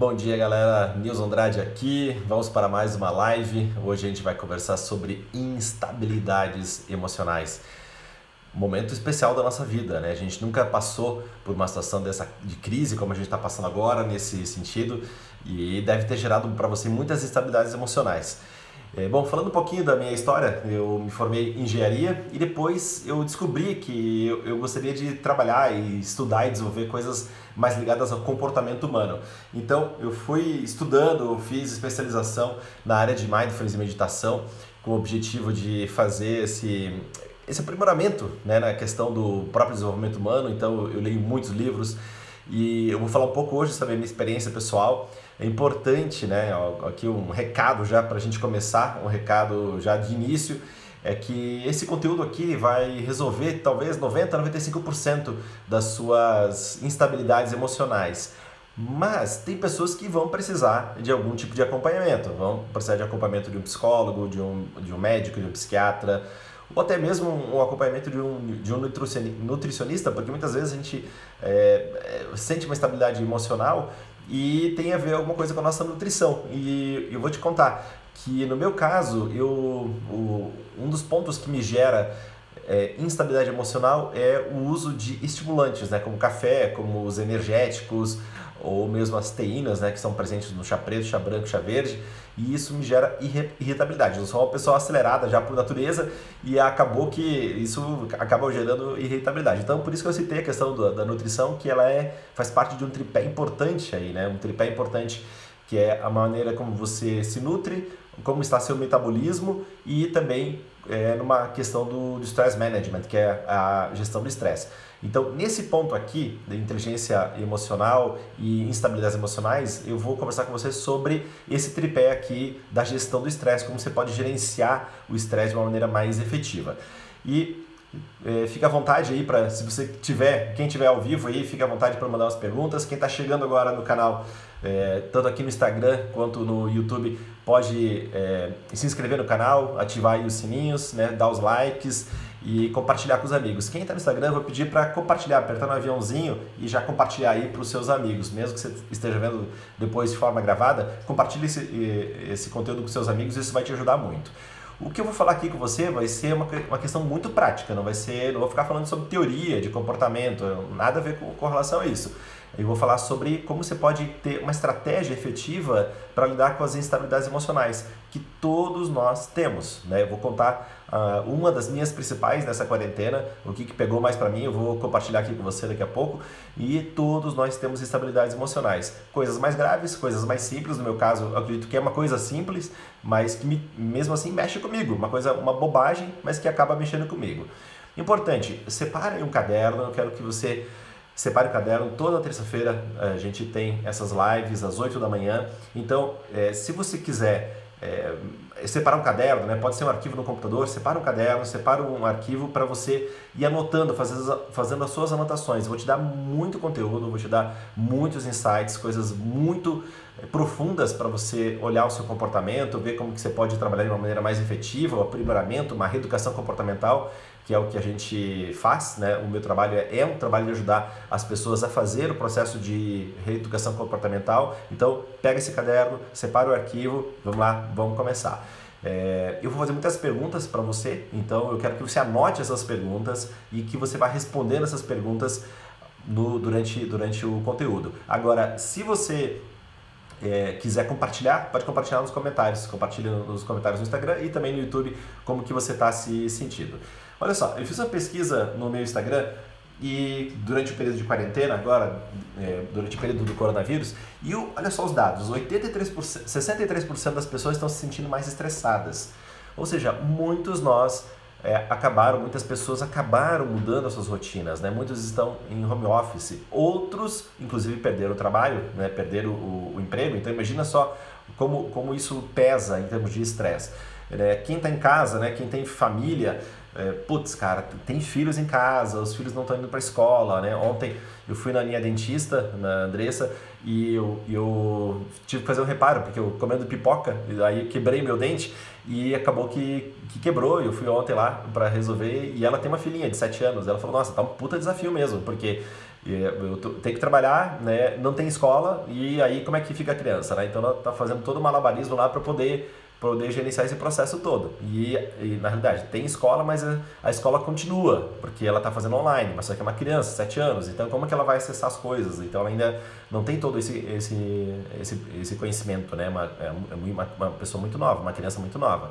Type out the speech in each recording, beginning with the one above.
Bom dia, galera. Nils Andrade aqui. Vamos para mais uma live. Hoje a gente vai conversar sobre instabilidades emocionais. Momento especial da nossa vida, né? A gente nunca passou por uma situação dessa de crise como a gente está passando agora nesse sentido e deve ter gerado para você muitas instabilidades emocionais. É, bom, falando um pouquinho da minha história, eu me formei em engenharia e depois eu descobri que eu, eu, gostaria de trabalhar e estudar e desenvolver coisas mais ligadas ao comportamento humano. Então eu fui estudando, fiz especialização na área de mindfulness e meditação com o objetivo de fazer esse, esse aprimoramento né, na questão do próprio desenvolvimento humano. Então eu leio muitos livros e eu vou falar um pouco hoje sobre a minha experiência pessoal é importante, né, aqui um recado já para a gente começar, um recado já de início, é que esse conteúdo aqui vai resolver talvez 90, 95% das suas instabilidades emocionais. Mas tem pessoas que vão precisar de algum tipo de acompanhamento, vão precisar de acompanhamento de um psicólogo, de um, de um médico, de um psiquiatra, ou até mesmo um acompanhamento de um, de um nutricionista, porque muitas vezes a gente é, sente uma estabilidade emocional e tem a ver alguma coisa com a nossa nutrição. E eu vou te contar que no meu caso, eu, o, um dos pontos que me gera é, instabilidade emocional é o uso de estimulantes, né, como café, como os energéticos, ou mesmo as teínas, né, que são presentes no chá preto, chá branco, chá verde, e isso me gera irritabilidade. Eu sou uma pessoa acelerada já por natureza e acabou que isso acaba gerando irritabilidade. Então, por isso que eu citei a questão da, da nutrição, que ela é faz parte de um tripé importante aí, né? Um tripé importante que é a maneira como você se nutre, como está seu metabolismo e também é, numa questão do, do stress management, que é a gestão do estresse. Então, nesse ponto aqui, da inteligência emocional e instabilidades emocionais, eu vou conversar com você sobre esse tripé aqui da gestão do estresse, como você pode gerenciar o estresse de uma maneira mais efetiva. E é, fica à vontade aí para, se você tiver, quem tiver ao vivo aí, fica à vontade para mandar umas perguntas. Quem está chegando agora no canal, é, tanto aqui no Instagram quanto no YouTube, pode é, se inscrever no canal, ativar os sininhos, né, dar os likes e compartilhar com os amigos. Quem está no Instagram, eu vou pedir para compartilhar, apertar no aviãozinho e já compartilhar aí para os seus amigos. Mesmo que você esteja vendo depois de forma gravada, compartilhe esse, esse conteúdo com seus amigos, isso vai te ajudar muito. O que eu vou falar aqui com você vai ser uma, uma questão muito prática, não vai ser, não vou ficar falando sobre teoria de comportamento, nada a ver com, com relação a isso. Eu vou falar sobre como você pode ter uma estratégia efetiva para lidar com as instabilidades emocionais que todos nós temos. Né? Eu vou contar uh, uma das minhas principais nessa quarentena, o que, que pegou mais para mim, eu vou compartilhar aqui com você daqui a pouco. E todos nós temos instabilidades emocionais. Coisas mais graves, coisas mais simples. No meu caso, eu acredito que é uma coisa simples, mas que me, mesmo assim mexe comigo. Uma coisa, uma bobagem, mas que acaba mexendo comigo. Importante, separe um caderno, eu quero que você Separe o caderno, toda terça-feira a gente tem essas lives às 8 da manhã. Então, é, se você quiser é, separar um caderno, né? pode ser um arquivo no computador, separa um caderno, separa um arquivo para você ir anotando, fazendo, fazendo as suas anotações. Vou te dar muito conteúdo, vou te dar muitos insights, coisas muito profundas para você olhar o seu comportamento, ver como que você pode trabalhar de uma maneira mais efetiva, o aprimoramento, uma reeducação comportamental que é o que a gente faz, né? O meu trabalho é, é um trabalho de ajudar as pessoas a fazer o processo de reeducação comportamental. Então, pega esse caderno, separa o arquivo, vamos lá, vamos começar. É, eu vou fazer muitas perguntas para você, então eu quero que você anote essas perguntas e que você vá respondendo essas perguntas no, durante, durante o conteúdo. Agora, se você é, quiser compartilhar, pode compartilhar nos comentários. Compartilha nos comentários no Instagram e também no YouTube como que você está se sentindo. Olha só, eu fiz uma pesquisa no meu Instagram e durante o período de quarentena, agora, é, durante o período do coronavírus, e olha só os dados, 83%, 63% das pessoas estão se sentindo mais estressadas. Ou seja, muitos nós é, acabaram, muitas pessoas acabaram mudando as suas rotinas, né? Muitos estão em home office, outros, inclusive, perderam o trabalho, né? perderam o, o emprego. Então, imagina só como, como isso pesa em termos de estresse. Né? Quem está em casa, né? quem tem família, é, putz, cara, tem filhos em casa, os filhos não estão indo para escola, né? Ontem eu fui na minha dentista, na Andressa, e eu, eu tive que fazer um reparo, porque eu comendo pipoca, aí quebrei meu dente e acabou que, que quebrou. Eu fui ontem lá para resolver e ela tem uma filhinha de 7 anos. Ela falou: Nossa, tá um puta desafio mesmo, porque eu tenho que trabalhar, né? não tem escola e aí como é que fica a criança? Né? Então ela tá fazendo todo o malabarismo lá para poder poder gerenciar esse processo todo. E, e, na realidade tem escola, mas a, a escola continua, porque ela está fazendo online, mas só que é uma criança, 7 anos, então como é que ela vai acessar as coisas? Então ela ainda não tem todo esse, esse, esse, esse conhecimento, né? Uma, é uma, uma pessoa muito nova, uma criança muito nova.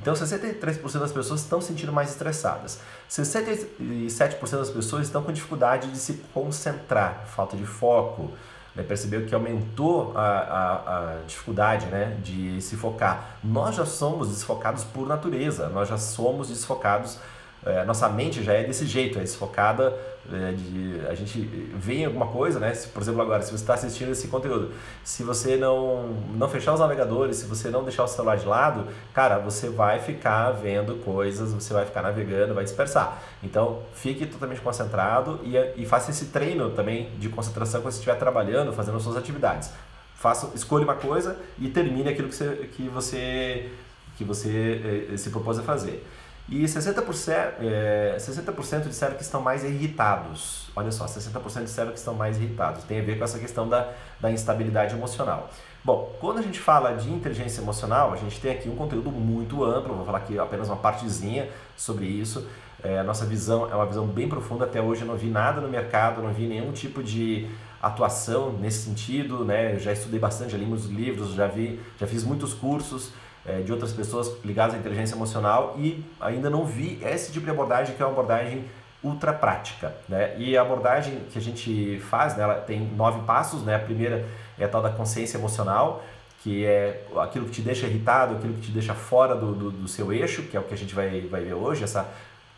Então 63% das pessoas estão se sentindo mais estressadas. 67% das pessoas estão com dificuldade de se concentrar, falta de foco, né, percebeu que aumentou a, a, a, dificuldade né, de se focar. Nós já somos desfocados por natureza, nós já somos desfocados é, nossa mente já é desse jeito, é desfocada, é, de, a gente vê em alguma coisa, né? Se, por exemplo, agora, se você está assistindo esse conteúdo, se você não, não fechar os navegadores, se você não deixar o celular de lado, cara, você vai ficar vendo coisas, você vai ficar navegando, vai dispersar. Então, fique totalmente concentrado e, e faça esse treino também de concentração quando você estiver trabalhando, fazendo suas atividades. Faça, escolha uma coisa e termine aquilo que você, que você, que você eh, se propôs a fazer. E 60%, é, 60 disseram que estão mais irritados. Olha só, 60% disseram que estão mais irritados. Tem a ver com essa questão da, da instabilidade emocional. Bom, quando a gente fala de inteligência emocional, a gente tem aqui um conteúdo muito amplo, vou falar aqui apenas uma partezinha sobre isso. É, a nossa visão é uma visão bem profunda, até hoje eu não vi nada no mercado, não vi nenhum tipo de atuação nesse sentido, né? Eu já estudei bastante, já li muitos livros, já vi, já fiz muitos cursos, é, de outras pessoas ligadas à inteligência emocional e ainda não vi esse tipo de abordagem que é uma abordagem ultra prática. Né? E a abordagem que a gente faz, né, ela tem nove passos. Né? A primeira é a tal da consciência emocional, que é aquilo que te deixa irritado, aquilo que te deixa fora do, do, do seu eixo, que é o que a gente vai, vai ver hoje, essa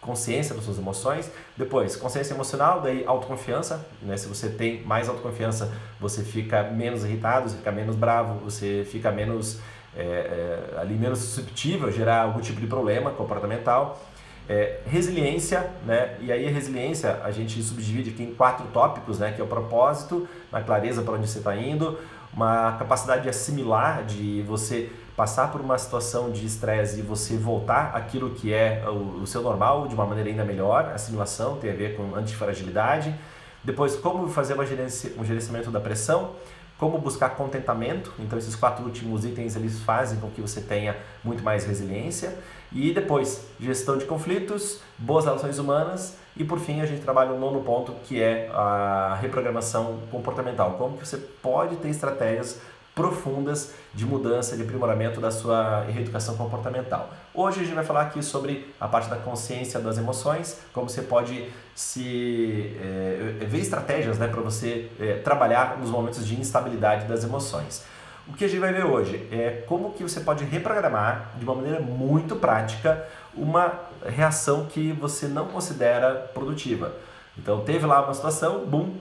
consciência das suas emoções. Depois, consciência emocional, daí autoconfiança. Né? Se você tem mais autoconfiança, você fica menos irritado, você fica menos bravo, você fica menos é, é, ali menos susceptível a gerar algum tipo de problema comportamental. É, resiliência, né? E aí a resiliência a gente subdivide aqui em quatro tópicos, né? Que é o propósito, na clareza para onde você está indo, uma capacidade de assimilar, de você passar por uma situação de estresse e você voltar aquilo que é o, o seu normal de uma maneira ainda melhor. Assimilação tem a ver com antifragilidade. Depois, como fazer um gerenciamento da pressão como buscar contentamento. Então esses quatro últimos itens eles fazem com que você tenha muito mais resiliência e depois gestão de conflitos, boas relações humanas e por fim a gente trabalha um nono ponto que é a reprogramação comportamental. Como que você pode ter estratégias profundas de mudança, de aprimoramento da sua reeducação comportamental. Hoje a gente vai falar aqui sobre a parte da consciência das emoções, como você pode se é, ver estratégias né, para você é, trabalhar nos momentos de instabilidade das emoções. O que a gente vai ver hoje é como que você pode reprogramar de uma maneira muito prática uma reação que você não considera produtiva. Então teve lá uma situação, bum,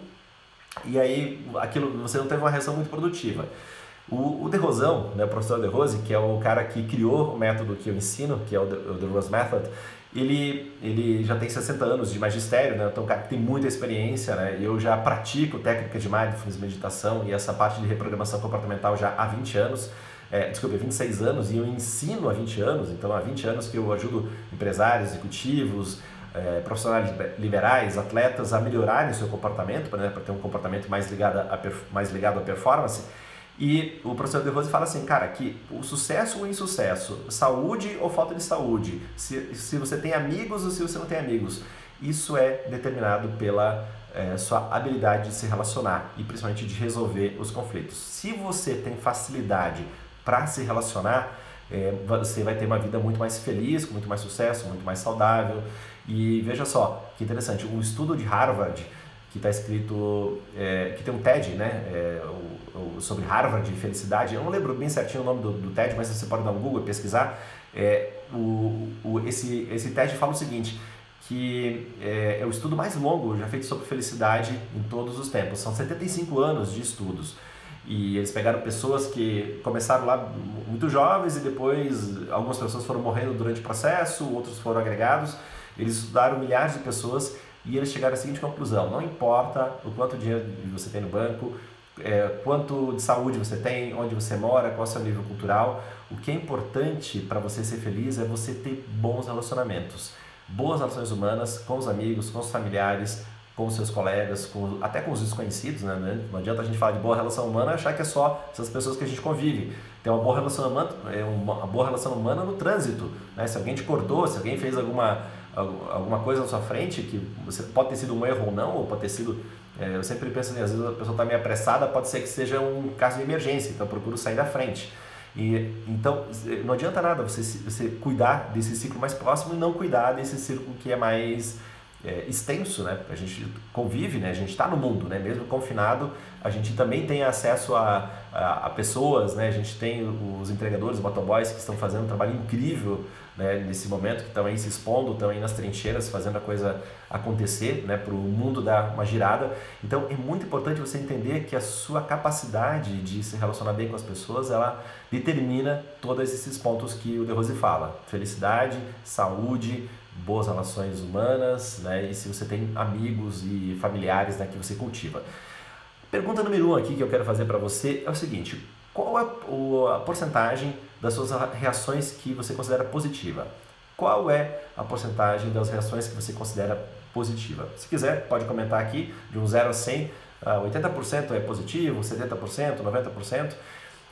e aí aquilo você não teve uma reação muito produtiva. O, o De Rosão, né, o professor De Rose, que é o cara que criou o método que eu ensino, que é o The, Rose Method, ele, ele já tem 60 anos de magistério, né? então um cara que tem muita experiência, né? eu já pratico técnica de mindfulness, meditação e essa parte de reprogramação comportamental já há 20 anos, é, desculpa, 26 anos, e eu ensino há 20 anos, então há 20 anos que eu ajudo empresários, executivos, é, profissionais liberais, atletas a melhorarem o seu comportamento, para né, ter um comportamento mais ligado, a, mais ligado à performance, e o professor De Rose fala assim, cara, que o sucesso ou insucesso, saúde ou falta de saúde, se, se você tem amigos ou se você não tem amigos, isso é determinado pela é, sua habilidade de se relacionar e principalmente de resolver os conflitos. Se você tem facilidade para se relacionar, é, você vai ter uma vida muito mais feliz, com muito mais sucesso, muito mais saudável. E veja só, que interessante, um estudo de Harvard que está escrito, é, que tem um TED, né, é, o, sobre Harvard e felicidade. Eu não lembro bem certinho o nome do, do TED, mas você pode dar um Google e pesquisar. É, o, o, esse, esse TED fala o seguinte, que é, é o estudo mais longo já feito sobre felicidade em todos os tempos. São 75 anos de estudos. E eles pegaram pessoas que começaram lá muito jovens e depois algumas pessoas foram morrendo durante o processo, outros foram agregados Eles estudaram milhares de pessoas e eles chegaram à seguinte conclusão: não importa o quanto dinheiro você tem no banco, é, quanto de saúde você tem, onde você mora, qual é o seu nível cultural, o que é importante para você ser feliz é você ter bons relacionamentos, boas relações humanas com os amigos, com os familiares, com os seus colegas, com, até com os desconhecidos, né? Não adianta a gente falar de boa relação humana e achar que é só essas pessoas que a gente convive. Tem uma boa relação humana, é uma boa relação humana no trânsito, né? Se alguém te cortou, se alguém fez alguma alguma coisa na sua frente que você pode ter sido um erro ou não, ou pode ter sido é, eu sempre penso assim, às vezes a pessoa está meio apressada, pode ser que seja um caso de emergência, então procuro sair da frente. E, então, não adianta nada você, você cuidar desse ciclo mais próximo e não cuidar desse círculo que é mais é, extenso, né? A gente convive, né? A gente está no mundo, né? Mesmo confinado, a gente também tem acesso a, a, a, pessoas, né? A gente tem os entregadores, os motoboys que estão fazendo um trabalho incrível né? nesse momento, que estão aí se expondo, estão aí nas trincheiras fazendo a coisa acontecer, né? Para o mundo dar uma girada. Então, é muito importante você entender que a sua capacidade de se relacionar bem com as pessoas, ela determina todos esses pontos que o De Rose fala. Felicidade, saúde, boas relações humanas, né? E se você tem amigos e familiares né, que você cultiva. Pergunta número um aqui que eu quero fazer para você é o seguinte: qual é a porcentagem das suas reações que você considera positiva? Qual é a porcentagem das reações que você considera positiva? Se quiser, pode comentar aqui de um 0 a 100, 80% é positivo, 70%, 90%.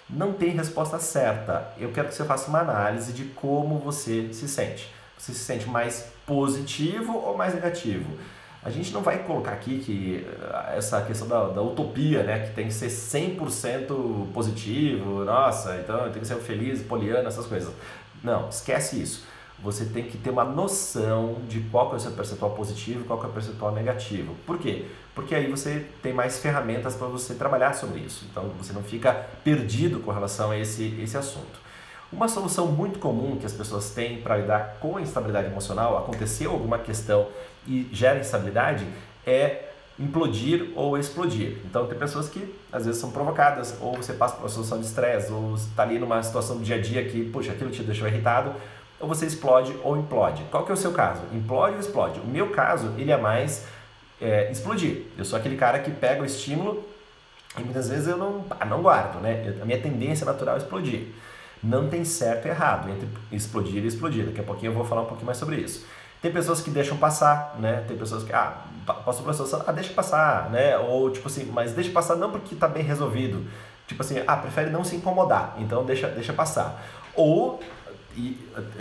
Não tem resposta certa. Eu quero que você faça uma análise de como você se sente. Você se sente mais positivo ou mais negativo? A gente não vai colocar aqui que eh, essa questão da, da utopia, né, que tem que ser 100% positivo, nossa, então tem que ser feliz, poliana, essas coisas. Não, esquece isso. Você tem que ter uma noção de qual é o seu percentual positivo e qual é o percentual negativo. Por quê? Porque aí você tem mais ferramentas para você trabalhar sobre isso. Então você não fica perdido com relação a esse, esse assunto. Uma solução muito comum que as pessoas têm para lidar com a instabilidade emocional, aconteceu alguma questão e gera instabilidade, é implodir ou explodir. Então tem pessoas que às vezes são provocadas, ou você passa por uma situação de estresse, ou está ali numa situação do dia a dia que, puxa, aquilo te deixou irritado, ou você explode ou implode. Qual que é o seu caso? Implode ou explode? O meu caso, ele é mais é, explodir. Eu sou aquele cara que pega o estímulo e muitas vezes eu não, ah, não guardo, né? A minha tendência natural é explodir. Não tem certo e errado entre explodir e explodir. Daqui a pouquinho eu vou falar um pouquinho mais sobre isso. Tem pessoas que deixam passar, né? Tem pessoas que, ah, passou por situação, ah, deixa passar, né? Ou tipo assim, mas deixa passar não porque está bem resolvido. Tipo assim, ah, prefere não se incomodar, então deixa, deixa passar. Ou e,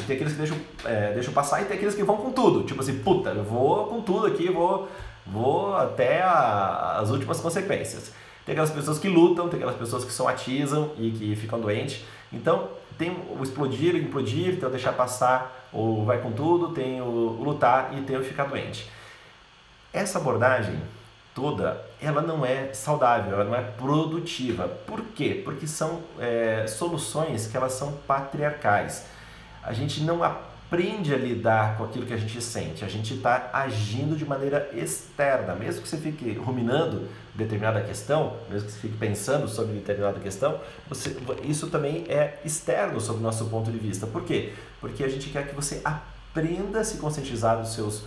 tem aqueles que deixam, é, deixam passar e tem aqueles que vão com tudo. Tipo assim, puta, eu vou com tudo aqui, vou, vou até a, as últimas consequências. Tem aquelas pessoas que lutam, tem aquelas pessoas que somatizam e que ficam doentes. Então, tem o explodir, o implodir, tem o deixar passar, ou vai com tudo, tem o lutar e tem o ficar doente. Essa abordagem toda, ela não é saudável, ela não é produtiva. Por quê? Porque são é, soluções que elas são patriarcais. A gente não a lidar com aquilo que a gente sente, a gente está agindo de maneira externa. Mesmo que você fique ruminando determinada questão, mesmo que você fique pensando sobre determinada questão, você, isso também é externo sob o nosso ponto de vista. Por quê? Porque a gente quer que você aprenda a se conscientizar dos seus,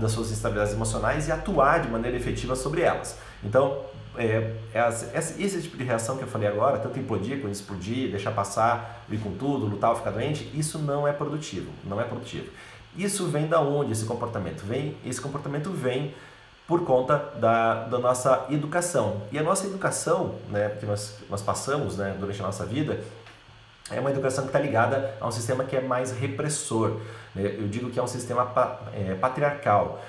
das suas instabilidades emocionais e atuar de maneira efetiva sobre elas. Então, é, é, esse tipo de reação que eu falei agora, tanto implodir quanto explodir, deixar passar, vir com tudo, lutar ou ficar doente, isso não é produtivo, não é produtivo. Isso vem da onde esse comportamento? Vem, esse comportamento vem por conta da, da nossa educação. E a nossa educação, né, que nós, nós passamos né, durante a nossa vida, é uma educação que está ligada a um sistema que é mais repressor. Né? Eu digo que é um sistema pa, é, patriarcal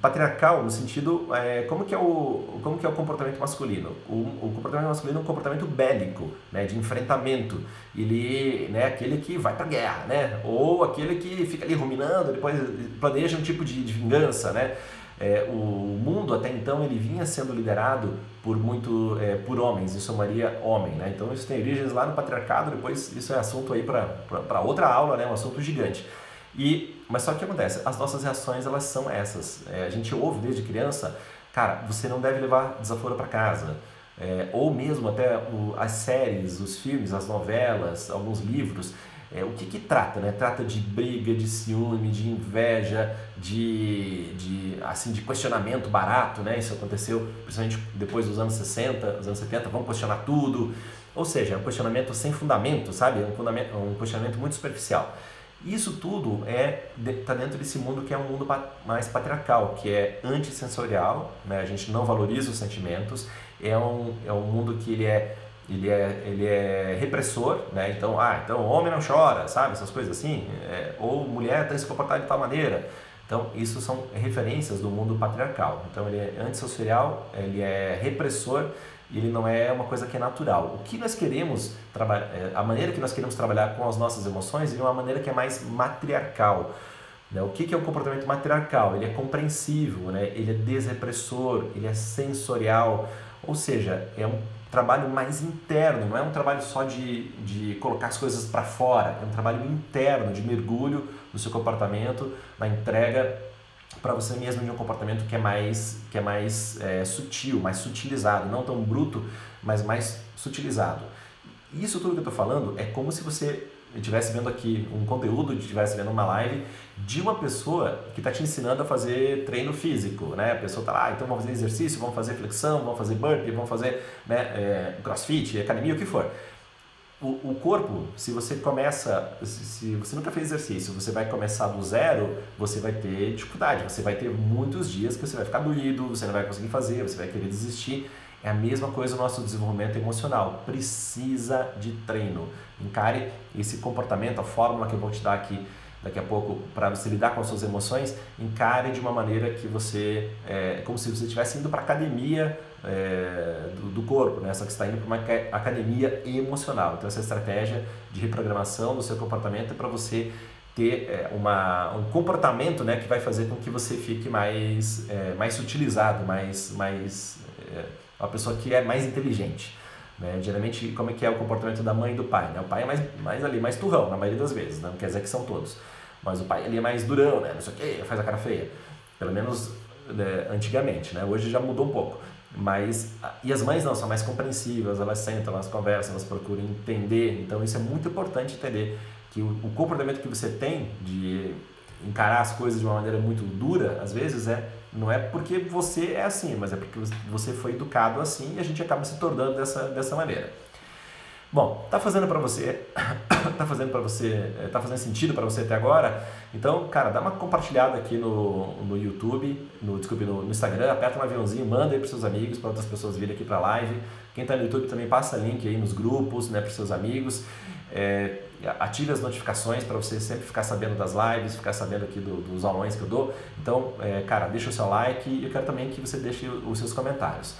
patriarcal no sentido é, como que é o como que é o comportamento masculino? O, o comportamento masculino é um comportamento bélico né de enfrentamento. Ele né aquele que vai para guerra né ou aquele que fica ali ruminando depois planeja um tipo de, de vingança né. É, o mundo até então ele vinha sendo liderado por muito é, por homens isso Maria homem né. Então isso tem origens lá no patriarcado depois isso é assunto aí para outra aula né um assunto gigante e, mas só que acontece, as nossas reações elas são essas. É, a gente ouve desde criança, cara, você não deve levar desaforo para casa. É, ou mesmo até o, as séries, os filmes, as novelas, alguns livros, É, o que, que trata? Né? Trata de briga, de ciúme, de inveja, de, de, assim, de questionamento barato, né? Isso aconteceu principalmente depois dos anos 60, dos anos 70, vamos questionar tudo. Ou seja, é um questionamento sem fundamento, sabe? Um, fundamento, um questionamento muito superficial. Isso tudo é está dentro desse mundo que é um mundo mais patriarcal, que é antissensorial, né? a gente não valoriza os sentimentos, é um, é um mundo que ele é, ele é, ele é repressor, né? então, ah, então homem não chora, sabe, essas coisas assim, é, ou mulher tem que se comportar de tal maneira. Então, isso são referências do mundo patriarcal. Então, ele é antissocial, ele é repressor ele não é uma coisa que é natural. O que nós queremos é, a maneira que nós queremos trabalhar com as nossas emoções é uma maneira que é mais matriarcal. Né? O que é o comportamento matriarcal? Ele é compreensivo, né? ele é desrepressor, ele é sensorial, ou seja, é um trabalho mais interno, não é um trabalho só de, de colocar as coisas para fora, é um trabalho interno, de mergulho no seu comportamento, na entrega para você mesmo de um comportamento que é mais, que é mais é, sutil, mais sutilizado, não tão bruto, mas mais sutilizado. Isso tudo que eu estou falando é como se você estivesse vendo aqui um conteúdo, estivesse vendo uma live de uma pessoa que está te ensinando a fazer treino físico, né? A pessoa está lá, ah, então vamos fazer exercício, vamos fazer flexão, vamos fazer burpee, vamos fazer né, é, crossfit, academia, o que for o, o corpo, se você começa, se você nunca fez exercício, você vai começar do zero, você vai ter dificuldade, você vai ter muitos dias que você vai ficar doído, você não vai conseguir fazer, você vai querer desistir. É a mesma coisa no nosso desenvolvimento emocional. Precisa de treino. Encare esse comportamento, a fórmula que eu vou te dar aqui daqui a pouco para você lidar com as suas emoções, encare de uma maneira que você, é como se você estivesse indo para academia é, do, do, corpo, né? só que está indo para uma academia emocional. Então, essa estratégia de reprogramação do seu comportamento é para você ter é, uma, um comportamento né, que vai fazer com que você fique mais, é, mais sutilizado, mais, mais é, uma pessoa que é mais inteligente. Né? Geralmente, como é que é o comportamento da mãe e do pai? Né? O pai é mais, mais ali, mais turrão, na maioria das vezes, né? não quer dizer que são todos. Mas o pai ali é mais durão, né? não sei o quê, faz a cara feia. Pelo menos né, antigamente, né? hoje já mudou um pouco. Mas, e as mães não, são mais compreensivas, elas sentam, elas conversam, elas procuram entender. Então, isso é muito importante entender que o, o comportamento que você tem de encarar as coisas de uma maneira muito dura, às vezes, é não é porque você é assim, mas é porque você foi educado assim e a gente acaba se tornando dessa, dessa maneira. Bom, tá fazendo para você, tá fazendo para você, eh, tá fazendo sentido para você até agora? Então, cara, dá uma compartilhada aqui no, no YouTube, no desculpe, no, no Instagram, aperta um aviãozinho, manda aí para seus amigos, para outras pessoas virem aqui para live. Quem está no YouTube também passa link aí nos grupos, né, para seus amigos. É, ative as notificações para você sempre ficar sabendo das lives, ficar sabendo aqui do, dos aulões que eu dou. Então, é, cara, deixa o seu like e eu quero também que você deixe os seus comentários.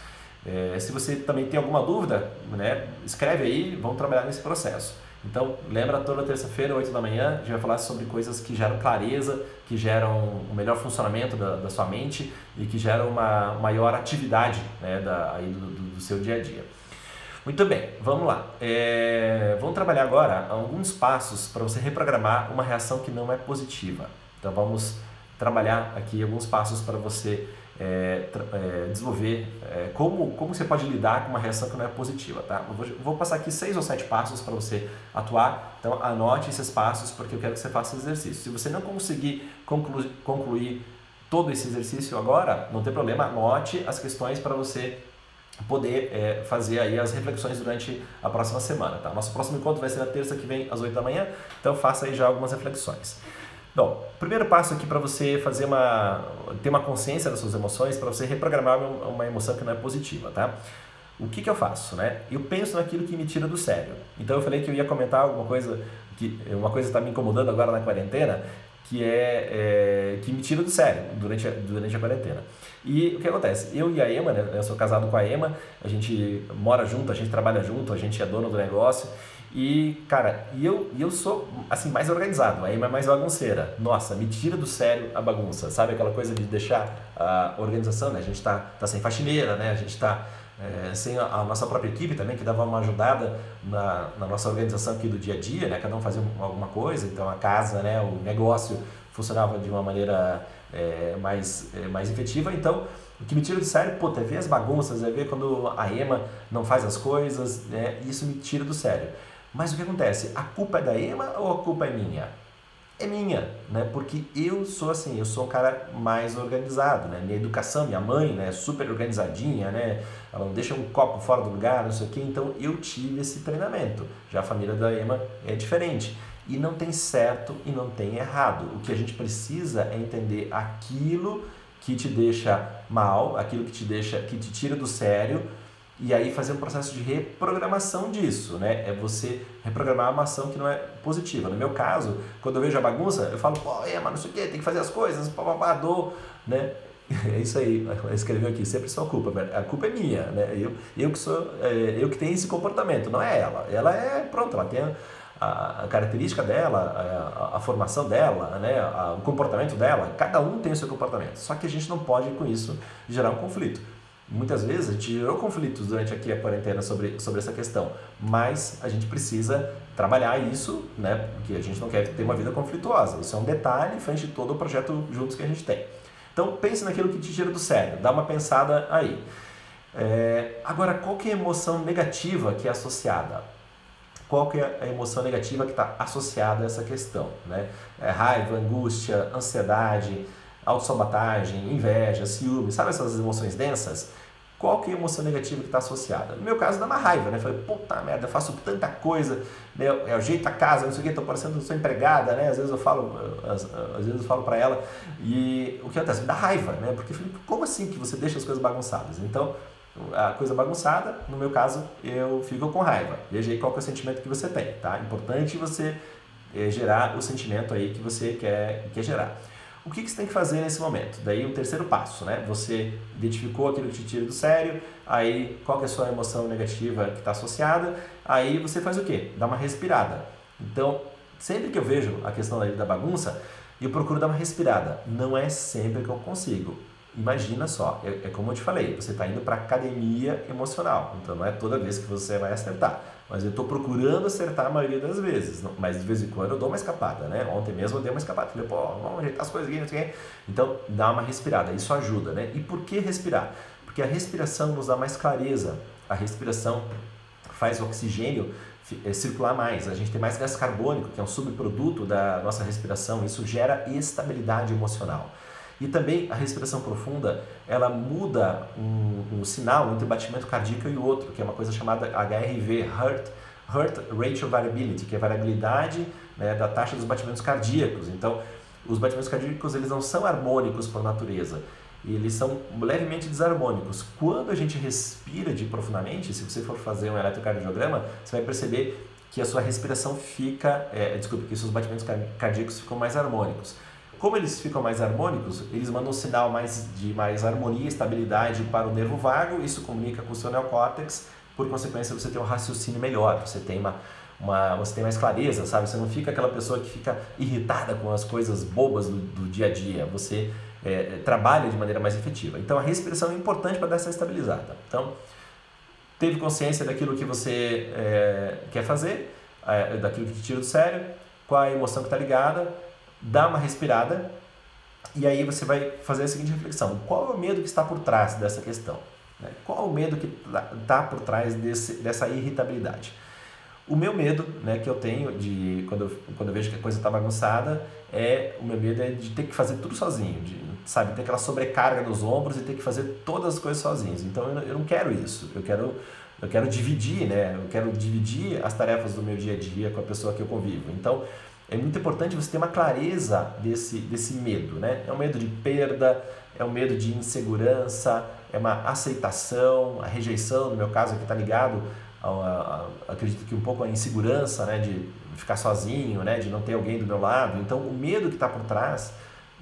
É, se você também tem alguma dúvida, né, escreve aí, vamos trabalhar nesse processo. Então, lembra toda terça-feira, 8 da manhã, a gente vai falar sobre coisas que geram clareza, que geram um melhor funcionamento da, da sua mente e que geram uma maior atividade né, da, aí do, do, do seu dia a dia. Muito bem, vamos lá. É, vamos trabalhar agora alguns passos para você reprogramar uma reação que não é positiva. Então vamos trabalhar aqui alguns passos para você é, é, desenvolver é, como, como você pode lidar com uma reação que não é positiva. Tá? Eu vou, vou passar aqui seis ou sete passos para você atuar. Então anote esses passos porque eu quero que você faça esse exercício. Se você não conseguir concluir, concluir todo esse exercício agora, não tem problema, anote as questões para você poder é, fazer aí as reflexões durante a próxima semana. Tá? Nosso próximo encontro vai ser na terça que vem às 8 da manhã, então faça aí já algumas reflexões. Bom, primeiro passo aqui para você fazer uma ter uma consciência das suas emoções, para você reprogramar uma emoção que não é positiva, tá? O que, que eu faço, né? Eu penso naquilo que me tira do sério. Então eu falei que eu ia comentar alguma coisa que uma coisa está me incomodando agora na quarentena, que é, é, que me tira do sério durante a, durante a quarentena. E o que acontece? Eu e a Ema, né, eu sou casado com a Ema, a gente mora junto, a gente trabalha junto, a gente é dono do negócio. E, cara, e eu, eu sou, assim, mais organizado, a Ema é mais bagunceira. Nossa, me tira do sério a bagunça, sabe? Aquela coisa de deixar a organização, né? A gente tá, tá sem faxineira, né? A gente tá é, sem a, a, nossa própria equipe também, que dava uma ajudada na, na nossa organização aqui do dia a dia, né? Cada um fazia alguma coisa, então a casa, né? O negócio funcionava de uma maneira é, mais, é, mais efetiva. Então, o que me tira do sério, pô, é ver as bagunças, é ver quando a Ema não faz as coisas, né? isso me tira do sério. Mas o que acontece? A culpa é da Ema ou a culpa é minha? É minha, né? Porque eu sou assim, eu sou um cara mais organizado, né? Minha educação, minha mãe, né, super organizadinha, né? Ela não deixa um copo fora do lugar, não sei o quê. Então eu tive esse treinamento. Já a família da Ema é diferente. E não tem certo e não tem errado. O que a gente precisa é entender aquilo que te deixa mal, aquilo que te deixa, que te tira do sério, e aí fazer um processo de reprogramação disso, né? É você reprogramar uma ação que não é positiva. No meu caso, quando eu vejo a bagunça, eu falo, pô, é, mas não sei o quê, tem que fazer as coisas, papapá, dou, né? É isso aí, escreveu aqui, sempre sua culpa, a culpa é minha, né? Eu, eu que sou, é, eu que tenho esse comportamento, não é ela. Ela é, pronto, ela tem a, a característica dela, a, a, formação dela, né, a, o comportamento dela, cada um tem o seu comportamento. Só que a gente não pode, com isso, gerar um conflito. Muitas vezes a gente gerou conflitos durante aqui a quarentena sobre, sobre essa questão, mas a gente precisa trabalhar isso, né, porque a gente não quer ter uma vida conflituosa. Isso é um detalhe frente a todo o projeto juntos que a gente tem. Então pense naquilo que te tira do sério, dá uma pensada aí. É, agora, qual que é a emoção negativa que é associada? qual que é a emoção negativa que está associada a essa questão, né? É raiva, angústia, ansiedade, autossabotagem, inveja, ciúme, sabe essas emoções densas? Qual que é a emoção negativa que está associada? No meu caso, dá uma raiva, né? Falei, puta merda, faço tanta coisa, né? eu ajeito a casa, não sei o que, estou parecendo sou empregada, né? Às vezes eu falo, às, às vezes eu falo para ela e o que acontece? Me dá raiva, né? Porque falei, como assim que você deixa as coisas bagunçadas? Então, a coisa bagunçada, no meu caso, eu fico com raiva. Veja aí qual é o sentimento que você tem, tá? Importante você é, gerar o sentimento aí que você quer, quer gerar. O que, que você tem que fazer nesse momento? Daí o um terceiro passo, né? Você identificou aquilo que te tira do sério, aí qual é a sua emoção negativa que está associada, aí você faz o quê? Dá uma respirada. Então, sempre que eu vejo a questão da bagunça, eu procuro dar uma respirada. Não é sempre que eu consigo. Imagina só, é, é como eu te falei, você está indo para academia emocional, então não é toda vez que você vai acertar, mas eu estou procurando acertar a maioria das vezes, mas de vez em quando eu dou uma escapada, né? Ontem mesmo eu dei uma escapada, falei, pô, vamos ajeitar as coisas aqui, não sei o quê. Então dá uma respirada, isso ajuda, né? E por que respirar? Porque a respiração nos dá mais clareza, a respiração faz o oxigênio eh, circular mais, a gente tem mais gás carbônico, que é um subproduto da nossa respiração, isso gera estabilidade emocional. E também a respiração profunda, ela muda um, um sinal entre o batimento cardíaco e o outro, que é uma coisa chamada HRV, Heart, Heart Ratio Variability, que é a variabilidade né, da taxa dos batimentos cardíacos. Então, os batimentos cardíacos eles não são harmônicos por natureza, eles são levemente desarmônicos. Quando a gente respira de profundamente, se você for fazer um eletrocardiograma, você vai perceber que a sua respiração fica, é, desculpe, que os seus batimentos cardíacos ficam mais harmônicos. Como eles ficam mais harmônicos, eles mandam um sinal mais de mais harmonia e estabilidade para o nervo vago, isso comunica com o seu neocórtex, por consequência você tem um raciocínio melhor, você tem uma, uma, você tem mais clareza, sabe? Você não fica aquela pessoa que fica irritada com as coisas bobas do, do dia a dia, você é, trabalha de maneira mais efetiva. Então a respiração é importante para dar essa estabilizada. Então, teve consciência daquilo que você é, quer fazer, é, daquilo que te tira do sério, qual a emoção que está ligada, dá uma respirada e aí você vai fazer a seguinte reflexão: qual é o medo que está por trás dessa questão? Né? Qual é o medo que está tá por trás desse, dessa irritabilidade? O meu medo, né, que eu tenho de quando eu, quando eu vejo que a coisa está bagunçada, é o meu medo é de ter que fazer tudo sozinho, de, sabe, ter aquela sobrecarga nos ombros e ter que fazer todas as coisas sozinhos. Então eu, eu não quero isso. Eu quero eu quero dividir, né? Eu quero dividir as tarefas do meu dia a dia com a pessoa que eu convivo. Então, é muito importante você ter uma clareza desse, desse medo, né? É um medo de perda, é um medo de insegurança, é uma aceitação, a rejeição, no meu caso aqui está ligado, a, a, a, acredito que um pouco a insegurança, né? De ficar sozinho, né? De não ter alguém do meu lado. Então, o medo que está por trás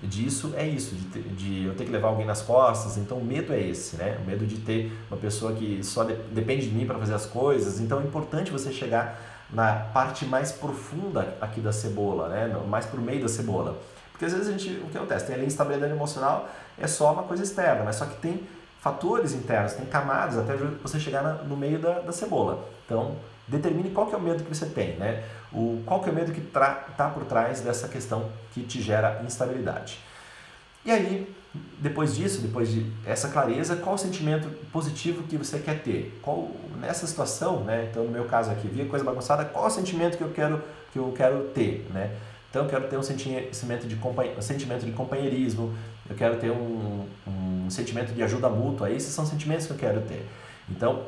disso é isso, de, ter, de, eu ter que levar alguém nas costas. Então, o medo é esse, né? O medo de ter uma pessoa que só de, depende de mim para fazer as coisas. Então, é importante você chegar na parte mais profunda aqui da cebola, né? mais por meio da cebola. Porque às vezes a gente, o que acontece? Tem ali instabilidade emocional, é só uma coisa externa, mas só que tem fatores internos, tem camadas até você chegar na, no meio da, da cebola. Então, determine qual que é o medo que você tem, né? O, qual que é o medo que está por trás dessa questão que te gera instabilidade. E aí, depois disso, depois de essa clareza, qual o sentimento positivo que você quer ter? Qual nessa situação, né? Então, no meu caso aqui, via coisa bagunçada, qual o sentimento que eu quero que eu quero ter, né? Então, eu quero ter um sentimento de um sentimento de companheirismo, eu quero ter um, um sentimento de ajuda mútua. Esses são sentimentos que eu quero ter. Então,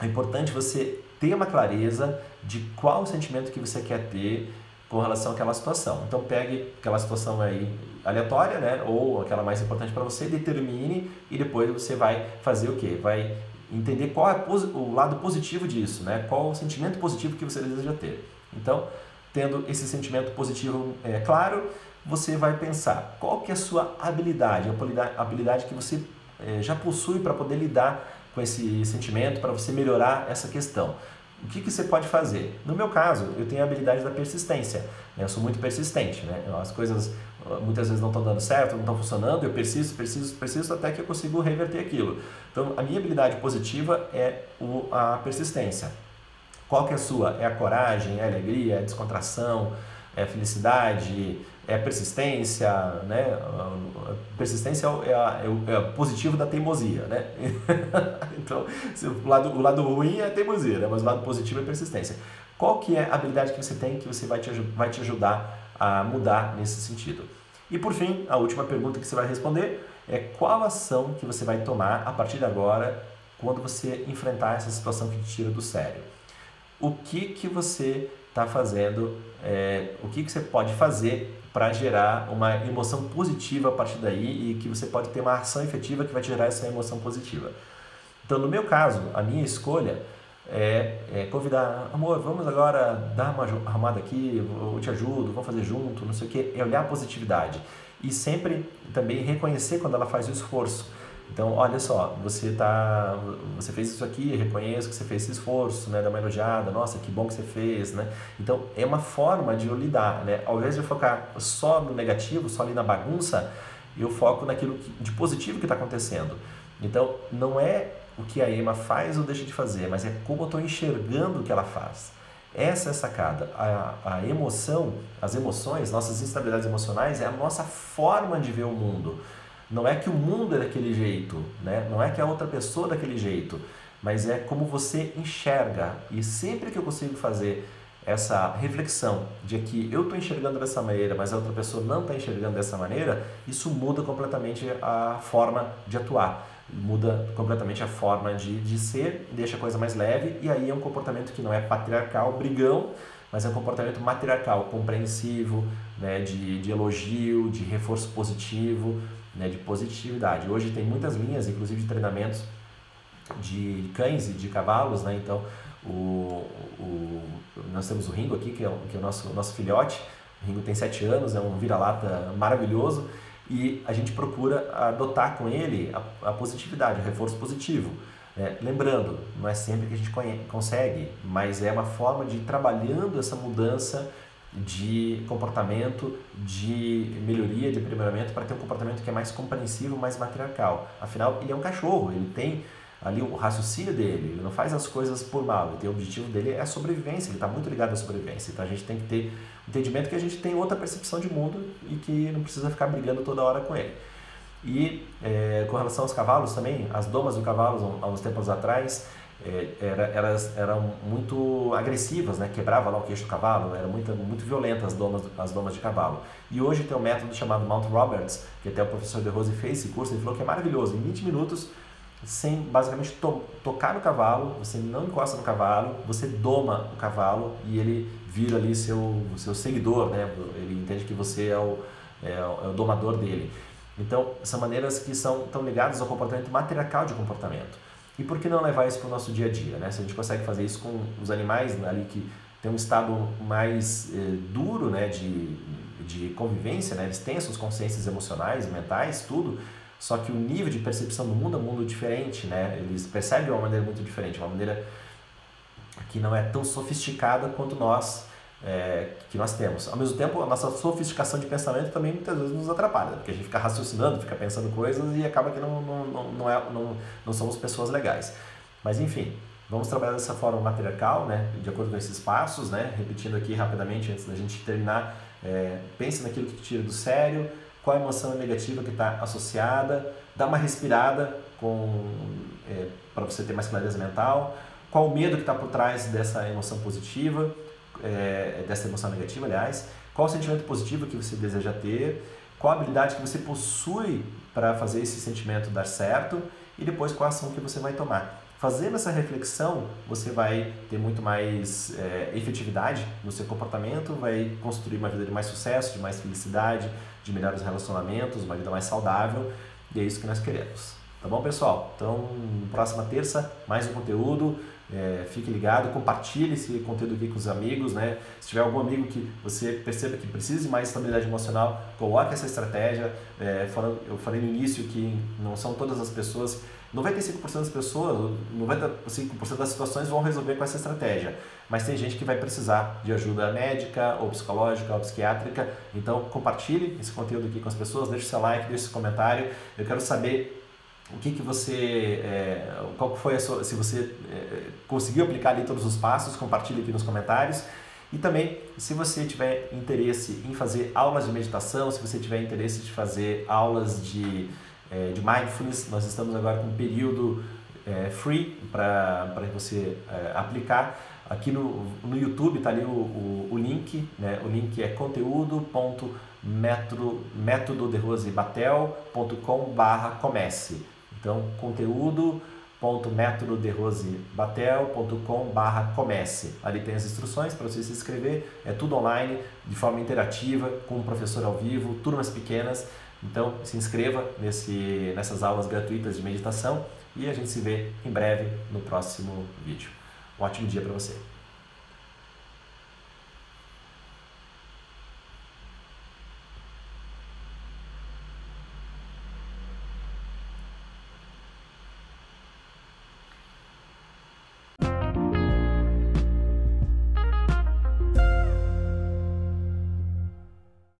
é importante você ter uma clareza de qual o sentimento que você quer ter com relação àquela situação. Então pegue aquela situação aí aleatória, né, ou aquela mais importante para você, determine e depois você vai fazer o quê? Vai entender qual é o lado positivo disso, né? Qual o sentimento positivo que você deseja ter. Então, tendo esse sentimento positivo é, claro, você vai pensar qual que é a sua habilidade, a habilidade que você é, já possui para poder lidar com esse sentimento, para você melhorar essa questão. O que, que você pode fazer? No meu caso, eu tenho a habilidade da persistência. Né? Eu sou muito persistente. Né? As coisas muitas vezes não estão dando certo, não estão funcionando, eu persisto, persisto, persisto até que eu consigo reverter aquilo. Então, a minha habilidade positiva é o, a persistência. Qual que é a sua? É a coragem, é a alegria, é a descontração, é a felicidade, é a persistência, né? A persistência é, a, é, é o positivo da teimosia, né? então, o lado, o lado ruim é a teimosia, né? mas o lado positivo é a persistência. Qual que é a habilidade que você tem que você vai te, vai te ajudar a mudar nesse sentido? E por fim, a última pergunta que você vai responder é qual ação que você vai tomar a partir de agora quando você enfrentar essa situação que te tira do sério? O que que você está fazendo, é, o que que você pode fazer para gerar uma emoção positiva a partir daí e que você pode ter uma ação efetiva que vai gerar essa emoção positiva. Então, no meu caso, a minha escolha é, é, convidar, amor, vamos agora dar uma arrumada aqui, eu te ajudo, vamos fazer junto, não sei o que, é olhar a positividade. E sempre também reconhecer quando ela faz o esforço. Então, olha só, você tá, você fez isso aqui, reconheço que você fez esse esforço, né, dá uma elogiada, nossa, que bom que você fez, né? Então, é uma forma de eu lidar, né? Ao invés de eu focar só no negativo, só ali na bagunça, eu foco naquilo que, de positivo que está acontecendo. Então, não é o que a Ema faz ou deixa de fazer, mas é como eu estou enxergando o que ela faz. Essa é a sacada. A, a emoção, as emoções, nossas instabilidades emocionais é a nossa forma de ver o mundo. Não é que o mundo é daquele jeito, né? não é que a outra pessoa é daquele jeito, mas é como você enxerga. E sempre que eu consigo fazer essa reflexão de que eu estou enxergando dessa maneira, mas a outra pessoa não está enxergando dessa maneira, isso muda completamente a forma de atuar, muda completamente a forma de, de ser, deixa a coisa mais leve, e aí é um comportamento que não é patriarcal, brigão, mas é um comportamento matriarcal, compreensivo, né, de, de elogio, de reforço positivo, né, de positividade. Hoje tem muitas linhas, inclusive de treinamentos de cães e de cavalos, né? Então, o, o, nós temos o Ringo aqui, que é, que é o nosso, nosso filhote. O Ringo tem sete anos, é um vira-lata maravilhoso e a gente procura adotar com ele a, a positividade, o reforço positivo. É, lembrando, não é sempre que a gente consegue, mas é uma forma de ir trabalhando essa mudança de comportamento, de melhoria, de aprimoramento para ter um comportamento que é mais compreensivo, mais matriarcal. Afinal, ele é um cachorro, ele tem ali o raciocínio dele, ele não faz as coisas por mal, ele tem, o objetivo dele é a sobrevivência, ele está muito ligado à sobrevivência. Então a gente tem que ter entendimento que a gente tem outra percepção de mundo e que não precisa ficar brigando toda hora com ele. E é, com relação aos cavalos também, as domas do cavalo, há uns tempos atrás, é, era, elas eram muito agressivas, né? quebrava lá o queixo do cavalo, era muito, muito violenta as domas, as domas de cavalo. E hoje tem um método chamado Mount Roberts, que até o professor De Rose fez esse curso, ele falou que é maravilhoso, em 20 minutos, sem basicamente to, tocar no cavalo, você não encosta no cavalo, você doma o cavalo e ele vira ali seu, seu seguidor, né? ele entende que você é o, é, é o domador dele. Então, são maneiras que são tão ligadas ao comportamento matriarcal de comportamento. E por que não levar isso para o nosso dia a dia? Né? Se a gente consegue fazer isso com os animais né, ali que tem um estado mais eh, duro né, de, de convivência, né? eles têm suas consciências emocionais, mentais, tudo, só que o nível de percepção do mundo é um mundo diferente, né? eles percebem de uma maneira muito diferente, uma maneira que não é tão sofisticada quanto nós é, que nós temos. Ao mesmo tempo, a nossa sofisticação de pensamento também muitas vezes nos atrapalha, porque a gente fica raciocinando, fica pensando coisas e acaba que não, não, não, não, é, não, não somos pessoas legais. Mas enfim, vamos trabalhar dessa forma matriarcal, né? de acordo com esses passos, né? repetindo aqui rapidamente antes da gente terminar. É, pense naquilo que te tira do sério, qual emoção negativa que está associada, dá uma respirada é, para você ter mais clareza mental, qual o medo que está por trás dessa emoção positiva, é, dessa emoção negativa, aliás, qual o sentimento positivo que você deseja ter, qual a habilidade que você possui para fazer esse sentimento dar certo. E depois qual a ação que você vai tomar. Fazendo essa reflexão, você vai ter muito mais é, efetividade no seu comportamento, vai construir uma vida de mais sucesso, de mais felicidade, de melhores relacionamentos, uma vida mais saudável, e é isso que nós queremos. Tá bom, pessoal? Então, próxima terça, mais um conteúdo. É, fique ligado, compartilhe esse conteúdo aqui com os amigos, né? Se tiver algum amigo que você perceba que precisa de mais estabilidade emocional, coloque essa estratégia. É, eu falei no início que não são todas as pessoas 95% das pessoas, 95% das situações vão resolver com essa estratégia, mas tem gente que vai precisar de ajuda médica, ou psicológica, ou psiquiátrica. Então, compartilhe esse conteúdo aqui com as pessoas, deixe seu like, deixe seu comentário. Eu quero saber o que, que você, é, qual foi a sua, se você é, conseguiu aplicar ali todos os passos, compartilhe aqui nos comentários. E também, se você tiver interesse em fazer aulas de meditação, se você tiver interesse de fazer aulas de é, de mindfulness. Nós estamos agora com um período é, free para você é, aplicar. Aqui no, no YouTube está ali o, o, o, link, né? o link é conteúdo.métododerosebatel.com barra comece. Então, conteúdo.métododerosebatel.com barra comece. Ali tem as instruções para você se inscrever, é tudo online, de forma interativa, com um professor ao vivo, turmas pequenas. Então, se inscreva nesse, nessas aulas gratuitas de meditação e a gente se vê em breve no próximo vídeo. Um ótimo dia para você!